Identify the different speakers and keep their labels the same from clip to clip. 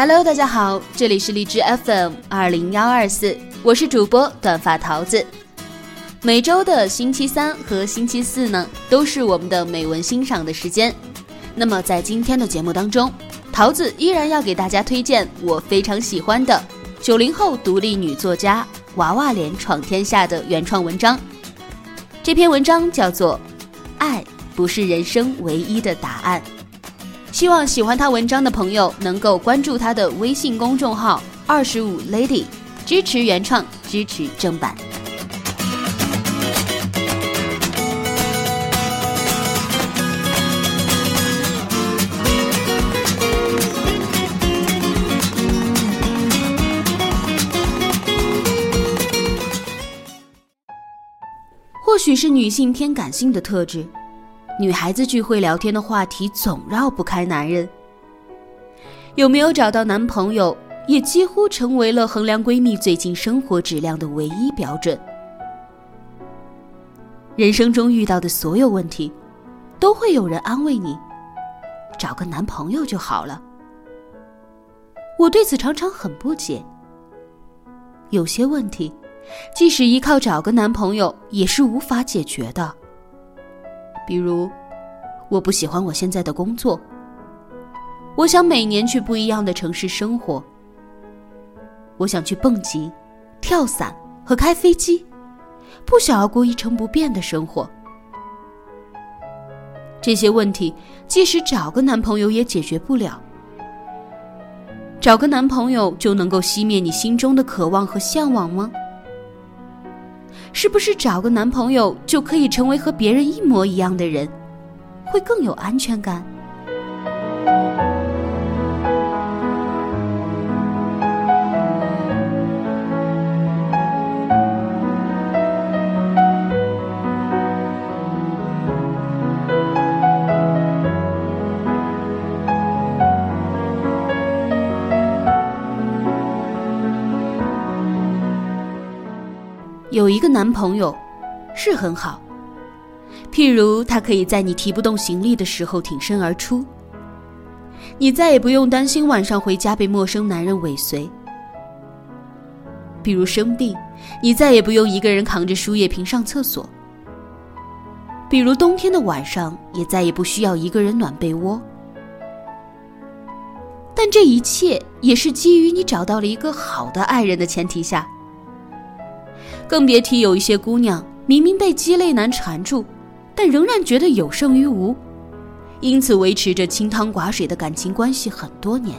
Speaker 1: Hello，大家好，这里是荔枝 FM 二零幺二四，我是主播短发桃子。每周的星期三和星期四呢，都是我们的美文欣赏的时间。那么在今天的节目当中，桃子依然要给大家推荐我非常喜欢的九零后独立女作家娃娃脸闯天下的原创文章。这篇文章叫做《爱不是人生唯一的答案》。希望喜欢他文章的朋友能够关注他的微信公众号“二十五 lady”，支持原创，支持正版。或许是女性偏感性的特质。女孩子聚会聊天的话题总绕不开男人。有没有找到男朋友，也几乎成为了衡量闺蜜最近生活质量的唯一标准。人生中遇到的所有问题，都会有人安慰你：“找个男朋友就好了。”我对此常常很不解。有些问题，即使依靠找个男朋友，也是无法解决的。比如，我不喜欢我现在的工作。我想每年去不一样的城市生活。我想去蹦极、跳伞和开飞机，不想要过一成不变的生活。这些问题，即使找个男朋友也解决不了。找个男朋友就能够熄灭你心中的渴望和向往吗？是不是找个男朋友就可以成为和别人一模一样的人，会更有安全感？有一个男朋友，是很好。譬如他可以在你提不动行李的时候挺身而出，你再也不用担心晚上回家被陌生男人尾随。比如生病，你再也不用一个人扛着输液瓶上厕所。比如冬天的晚上，也再也不需要一个人暖被窝。但这一切也是基于你找到了一个好的爱人的前提下。更别提有一些姑娘明明被鸡肋男缠住，但仍然觉得有胜于无，因此维持着清汤寡水的感情关系很多年。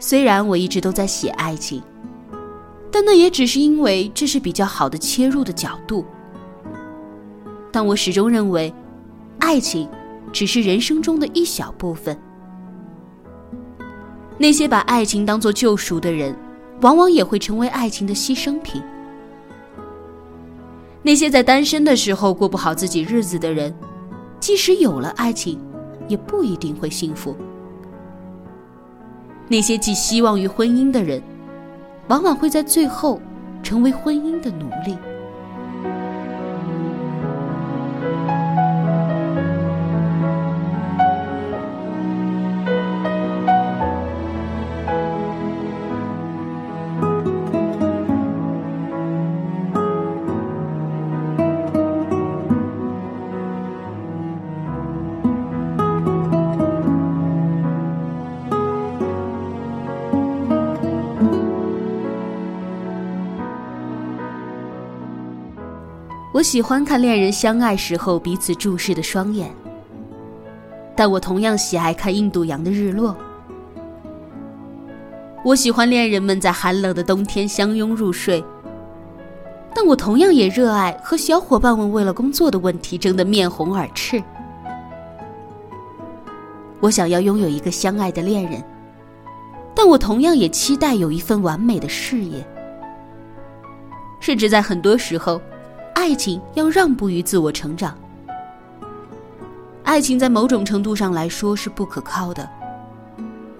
Speaker 1: 虽然我一直都在写爱情，但那也只是因为这是比较好的切入的角度。但我始终认为，爱情只是人生中的一小部分。那些把爱情当作救赎的人。往往也会成为爱情的牺牲品。那些在单身的时候过不好自己日子的人，即使有了爱情，也不一定会幸福。那些寄希望于婚姻的人，往往会在最后成为婚姻的奴隶。我喜欢看恋人相爱时候彼此注视的双眼，但我同样喜爱看印度洋的日落。我喜欢恋人们在寒冷的冬天相拥入睡，但我同样也热爱和小伙伴们为了工作的问题争得面红耳赤。我想要拥有一个相爱的恋人，但我同样也期待有一份完美的事业。甚至在很多时候，爱情要让步于自我成长。爱情在某种程度上来说是不可靠的。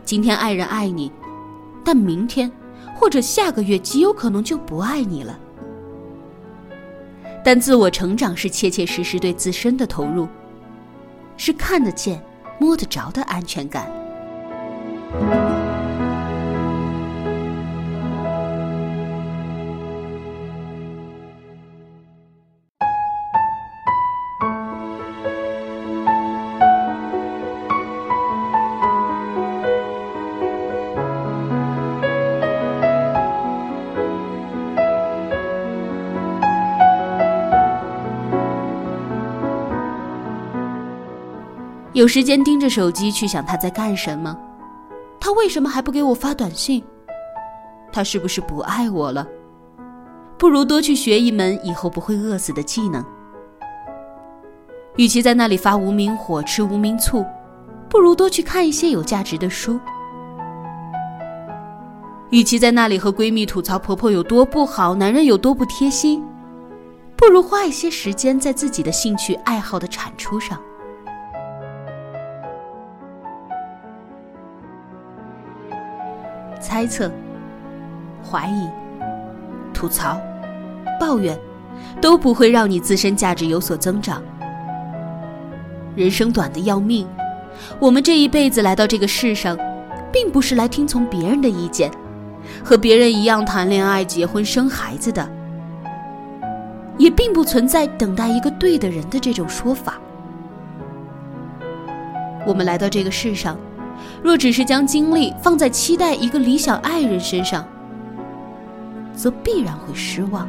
Speaker 1: 今天爱人爱你，但明天或者下个月极有可能就不爱你了。但自我成长是切切实实对自身的投入，是看得见、摸得着的安全感。有时间盯着手机去想他在干什么，他为什么还不给我发短信？他是不是不爱我了？不如多去学一门以后不会饿死的技能。与其在那里发无名火、吃无名醋，不如多去看一些有价值的书。与其在那里和闺蜜吐槽婆婆有多不好、男人有多不贴心，不如花一些时间在自己的兴趣爱好的产出上。猜测、怀疑、吐槽、抱怨，都不会让你自身价值有所增长。人生短的要命，我们这一辈子来到这个世上，并不是来听从别人的意见，和别人一样谈恋爱、结婚、生孩子的，也并不存在等待一个对的人的这种说法。我们来到这个世上。若只是将精力放在期待一个理想爱人身上，则必然会失望。